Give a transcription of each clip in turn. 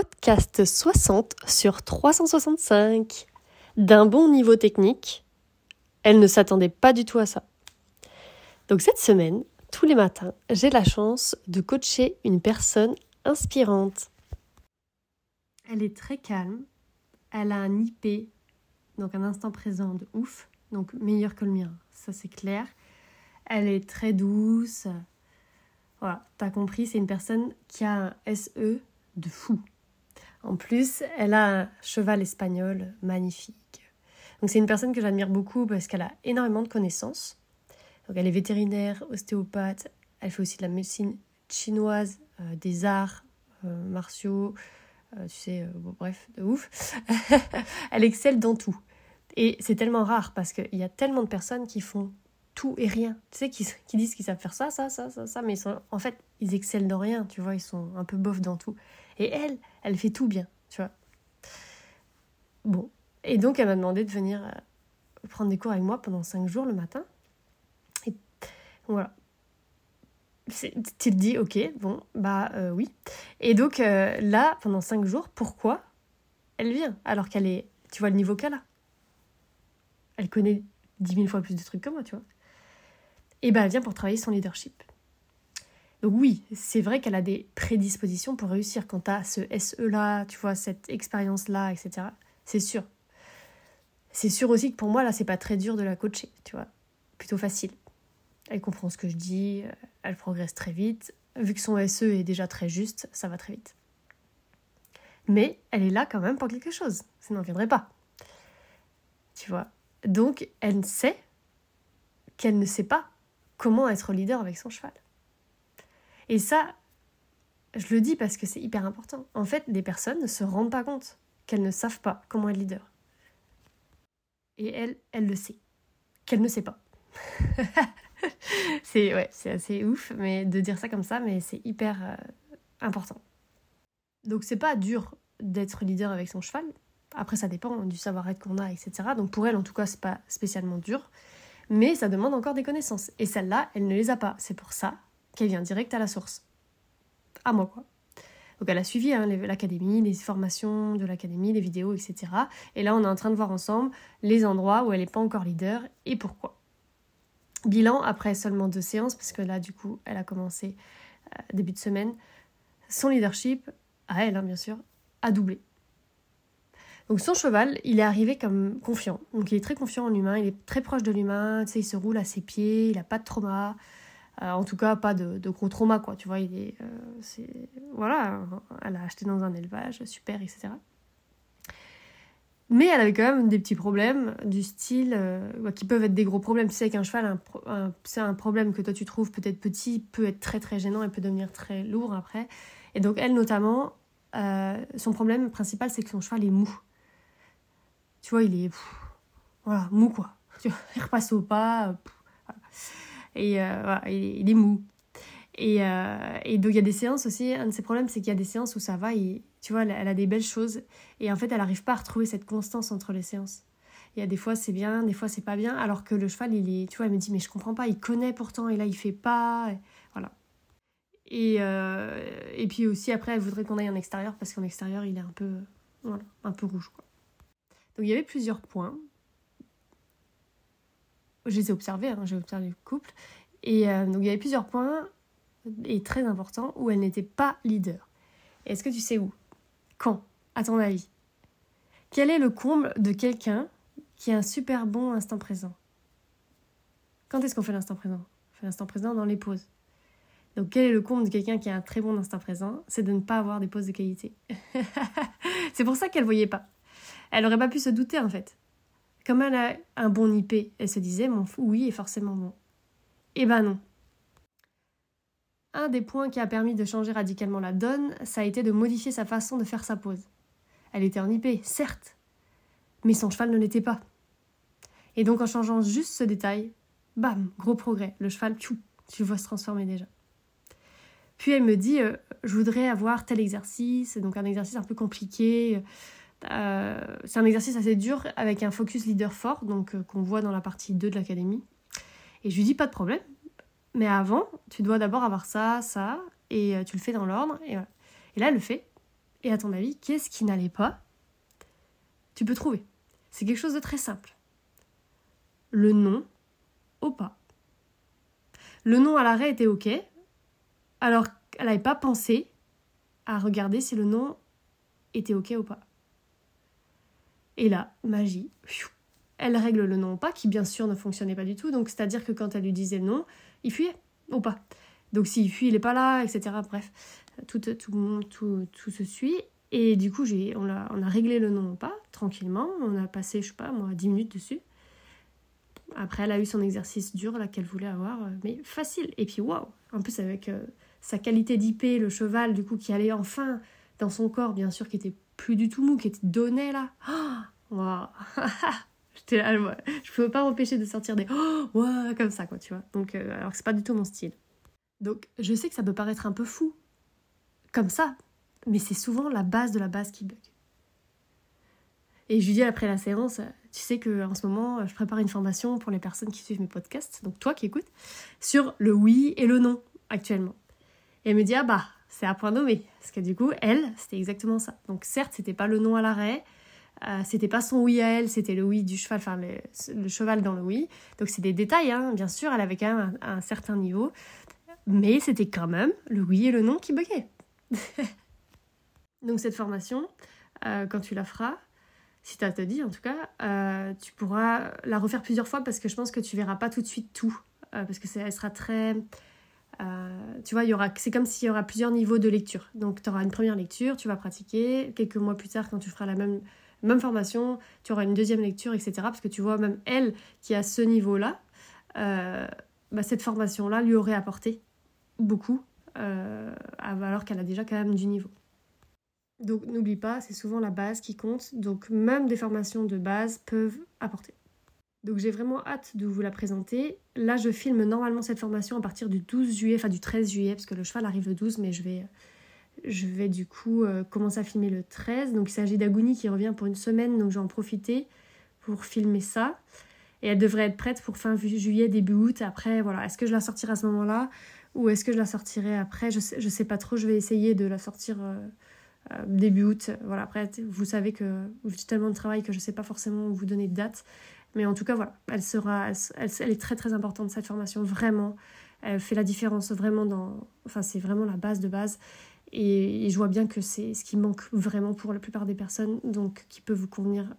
podcast 60 sur 365. D'un bon niveau technique, elle ne s'attendait pas du tout à ça. Donc cette semaine, tous les matins, j'ai la chance de coacher une personne inspirante. Elle est très calme, elle a un IP, donc un instant présent de ouf, donc meilleur que le mien, ça c'est clair. Elle est très douce. Voilà, t'as compris, c'est une personne qui a un SE de fou. En plus, elle a un cheval espagnol magnifique. Donc c'est une personne que j'admire beaucoup parce qu'elle a énormément de connaissances. Donc elle est vétérinaire, ostéopathe, elle fait aussi de la médecine chinoise, euh, des arts euh, martiaux, euh, tu sais, bref, de ouf. elle excelle dans tout. Et c'est tellement rare parce qu'il y a tellement de personnes qui font tout et rien. Tu sais, qui, qui disent qu'ils savent faire ça, ça, ça, ça, ça, mais en fait, ils excellent dans rien, tu vois, ils sont un peu bof dans tout. Et elle, elle fait tout bien, tu vois. Bon. Et donc, elle m'a demandé de venir euh, prendre des cours avec moi pendant cinq jours le matin. Et voilà. Tu te dis, ok, bon, bah euh, oui. Et donc, euh, là, pendant cinq jours, pourquoi elle vient Alors qu'elle est, tu vois, le niveau qu'elle a? Elle connaît dix mille fois plus de trucs que moi, tu vois. Et ben, elle vient pour travailler son leadership. Donc oui, c'est vrai qu'elle a des prédispositions pour réussir. Quand tu as ce SE-là, tu vois, cette expérience-là, etc. C'est sûr. C'est sûr aussi que pour moi, là, c'est pas très dur de la coacher, tu vois. Plutôt facile. Elle comprend ce que je dis, euh, elle progresse très vite. Vu que son SE est déjà très juste, ça va très vite. Mais elle est là quand même pour quelque chose, sinon elle viendrait pas. Tu vois. Donc elle sait qu'elle ne sait pas comment être leader avec son cheval. Et ça, je le dis parce que c'est hyper important. En fait, des personnes ne se rendent pas compte qu'elles ne savent pas comment être leader. Et elle, elle le sait. Qu'elle ne sait pas. c'est ouais, assez ouf mais de dire ça comme ça, mais c'est hyper euh, important. Donc c'est pas dur d'être leader avec son cheval. Après ça dépend du savoir-être qu'on a, etc. Donc pour elle en tout cas c'est pas spécialement dur, mais ça demande encore des connaissances. Et celle-là, elle ne les a pas. C'est pour ça qu'elle vient direct à la source. À moi, quoi. Donc elle a suivi hein, l'académie, les formations de l'académie, les vidéos, etc. Et là, on est en train de voir ensemble les endroits où elle n'est pas encore leader et pourquoi. Bilan après seulement deux séances, parce que là, du coup, elle a commencé euh, début de semaine. Son leadership, à elle, hein, bien sûr, a doublé. Donc son cheval, il est arrivé comme confiant. Donc il est très confiant en l'humain, il est très proche de l'humain, tu sais, il se roule à ses pieds, il n'a pas de trauma. Euh, en tout cas, pas de, gros trauma, quoi. Tu vois, il est, euh, voilà, elle a acheté dans un élevage, super, etc. Mais elle avait quand même des petits problèmes du style euh, qui peuvent être des gros problèmes. Tu sais qu'un cheval, c'est un problème que toi tu trouves peut-être petit, peut être très très gênant et peut devenir très lourd après. Et donc elle notamment, son problème principal c'est que son cheval est mou. Tu vois, il est voilà mou quoi. Il repasse au pas. Et euh, voilà, il, est mou. Et, euh, et, donc il y a des séances aussi, un de ses problèmes c'est qu'il y a des séances où ça va, et, tu vois, elle, a des belles choses, et en fait elle n'arrive pas à retrouver cette constance entre les séances. Il y a des fois c'est bien, des fois c'est pas bien, alors que le cheval, il est, tu vois, elle me dit mais je comprends pas, il connaît pourtant, et là il fait pas, voilà. Et, euh, et puis aussi après elle voudrait qu'on aille en extérieur, parce qu'en extérieur il est un peu, voilà, un peu rouge. Quoi. Donc il y avait plusieurs points je les ai observés, hein, j'ai observé le couple. Et euh, donc il y avait plusieurs points, et très importants, où elle n'était pas leader. Est-ce que tu sais où? Quand? À ton avis? Quel est le comble de quelqu'un qui a un super bon instant présent? Quand est-ce qu'on fait l'instant présent? On fait l'instant présent dans les pauses. Donc quel est le comble de quelqu'un qui a un très bon instant présent? C'est de ne pas avoir des pauses de qualité. c'est pour ça qu'elle voyait pas. Elle aurait pas pu se douter en fait. Comme elle a un bon IP, elle se disait mon oui, est forcément bon. Eh ben non. Un des points qui a permis de changer radicalement la donne, ça a été de modifier sa façon de faire sa pose. Elle était en IP, certes, mais son cheval ne l'était pas. Et donc en changeant juste ce détail, bam, gros progrès. Le cheval, tchou, tu vois se transformer déjà. Puis elle me dit, euh, je voudrais avoir tel exercice, donc un exercice un peu compliqué, euh, c'est un exercice assez dur avec un focus leader fort, donc euh, qu'on voit dans la partie 2 de l'académie. Et je lui dis pas de problème, mais avant, tu dois d'abord avoir ça, ça, et euh, tu le fais dans l'ordre. Et, et, là, elle le fait. Et à ton avis, qu'est-ce qui n'allait pas? Tu peux trouver. C'est quelque chose de très simple. Le nom au pas. Le nom à l'arrêt était OK, alors qu'elle n'avait pas pensé à regarder si le nom était OK ou pas. Et là, magie, elle règle le nom au pas, qui bien sûr ne fonctionnait pas du tout. Donc, c'est-à-dire que quand elle lui disait nom, il fuyait au pas. Donc, s'il fuit, il n'est pas là, etc. Bref, tout, tout, tout, tout se suit. Et du coup, on, a, a réglé le nom au pas, tranquillement. On a passé, je sais pas, moi, 10 minutes dessus. Après, elle a eu son exercice dur, là, qu'elle voulait avoir, euh, mais facile. Et puis, waouh En plus, avec euh, sa qualité d'IP, le cheval, du coup, qui allait enfin dans son corps, bien sûr, qui était plus du tout mou, qui était donné, là. Oh, waouh J'étais là, je pouvais pas m'empêcher de sortir des oh, ouais, comme ça, quoi, tu vois. Donc, euh, alors que c'est pas du tout mon style. Donc, je sais que ça peut paraître un peu fou, comme ça, mais c'est souvent la base de la base qui bug. Et je lui dis après la séance, tu sais que en ce moment, je prépare une formation pour les personnes qui suivent mes podcasts, donc toi qui écoutes, sur le oui et le non actuellement. Et elle me dit ah bah c'est à point nommé, parce que du coup elle c'était exactement ça. Donc certes c'était pas le non à l'arrêt, euh, c'était pas son oui à elle, c'était le oui du cheval, enfin le, cheval dans le oui. Donc c'est des détails, hein, bien sûr, elle avait quand même un, certain niveau, mais c'était quand même le oui et le non qui buguaient. Donc cette formation, euh, quand tu la feras, si tu as te dit en tout cas, euh, tu pourras la refaire plusieurs fois parce que je pense que tu verras pas tout de suite tout. Parce que elle sera très. Euh, tu vois, y aura, c'est comme s'il y aura plusieurs niveaux de lecture. Donc tu auras une première lecture, tu vas pratiquer. Quelques mois plus tard, quand tu feras la même, même formation, tu auras une deuxième lecture, etc. Parce que tu vois, même elle qui a ce niveau-là, bah, cette formation-là lui aurait apporté beaucoup, alors qu'elle a déjà quand même du niveau. Donc n'oublie pas, c'est souvent la base qui compte. Donc même des formations de base peuvent apporter. Donc j'ai vraiment hâte de vous la présenter. Là, je filme normalement cette formation à partir du 12 juillet, enfin du 13 juillet, parce que le cheval arrive le 12, mais je vais, je vais du coup euh, commencer à filmer le 13. Donc il s'agit d'Aguni qui revient pour une semaine, donc je vais en profiter pour filmer ça. Et elle devrait être prête pour fin juillet, début août. Après, voilà, est-ce que je la sortirai à ce moment-là ou est-ce que je la sortirai après? Je sais, je sais pas trop, je vais essayer de la sortir... Euh, euh, début août. Voilà, après, vous savez que faites tellement de travail que je sais pas forcément vous donner de date. Mais en tout cas, voilà, elle, sera, elle, est très très importante cette formation, vraiment. Elle fait la différence vraiment dans. Enfin, c'est vraiment la base de base. Et, je vois bien que c'est ce qui manque vraiment pour la plupart des personnes, donc qui peut vous convenir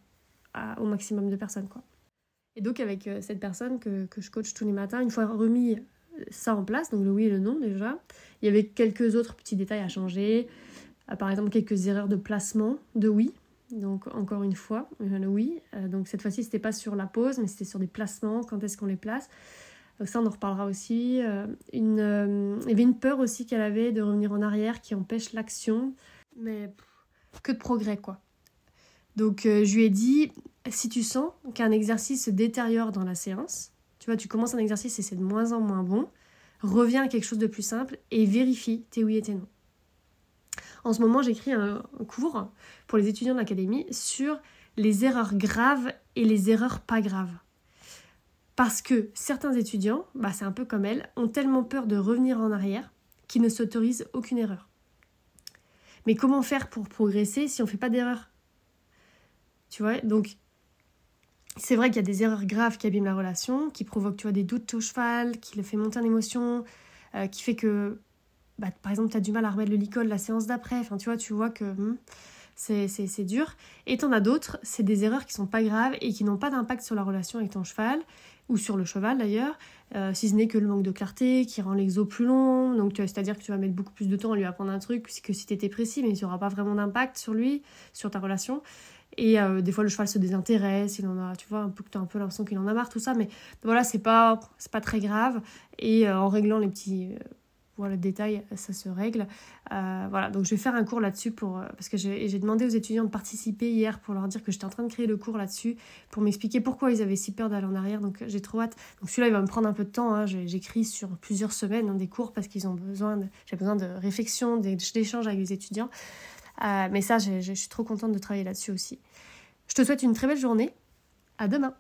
au maximum de personnes. quoi. Et donc, avec euh, cette personne que, que je coach tous les matins, une fois remis ça en place, donc le oui et le non déjà, il y avait quelques autres petits détails à changer. Euh, par exemple quelques erreurs de placement de oui. Donc encore une fois, euh, oui. Euh, donc cette fois-ci, c'était pas sur la pause, mais c'était sur des placements, quand est-ce qu'on les place. Donc ça, on en reparlera aussi. une, il y avait une peur aussi qu'elle avait de revenir en arrière qui empêche l'action. Mais que de progrès, quoi. Donc je lui ai dit, si tu sens qu'un exercice se détériore dans la séance, tu vois, tu commences un exercice et c'est de moins en moins bon, reviens à quelque chose de plus simple et vérifie tes oui et tes non. En ce moment, j'écris un cours pour les étudiants de l'académie sur les erreurs graves et les erreurs pas graves. Parce que certains étudiants, bah c'est un peu comme elle, ont tellement peur de revenir en arrière qu'ils ne s'autorisent aucune erreur. Mais comment faire pour progresser si on ne fait pas d'erreur Tu vois, donc c'est vrai qu'il y a des erreurs graves qui abîment la relation, qui provoquent tu vois, des doutes au cheval, qui le fait monter en émotion, euh, qui fait que bah, par exemple, tu as du mal à remettre le licol la séance d'après. Enfin, tu vois, tu vois que hmm, c'est dur. Et t'en as d'autres, c'est des erreurs qui sont pas graves et qui n'ont pas d'impact sur la relation avec ton cheval, ou sur le cheval d'ailleurs, euh, si ce n'est que le manque de clarté qui rend l'exo plus long. Donc, c'est-à-dire que tu vas mettre beaucoup plus de temps à lui apprendre un truc que si tu étais précis, mais il n'y aura pas vraiment d'impact sur lui, sur ta relation. Et euh, des fois, le cheval se désintéresse, il en a, tu vois, un peu tu as un peu l'impression qu'il en a marre, tout ça. Mais voilà, c'est pas, pas très grave. Et euh, en réglant les petits le détail, ça se règle. Euh, voilà, donc je vais faire un cours là-dessus pour euh, parce que j'ai demandé aux étudiants de participer hier pour leur dire que j'étais en train de créer le cours là-dessus pour m'expliquer pourquoi ils avaient si peur d'aller en arrière. Donc j'ai trop hâte. Donc celui-là, il va me prendre un peu de temps. Hein. J'écris sur plusieurs semaines hein, des cours parce qu'ils ont besoin j'ai besoin de réflexion, d'échanges avec les étudiants. Euh, mais ça, je suis trop contente de travailler là-dessus aussi. Je te souhaite une très belle journée. À demain.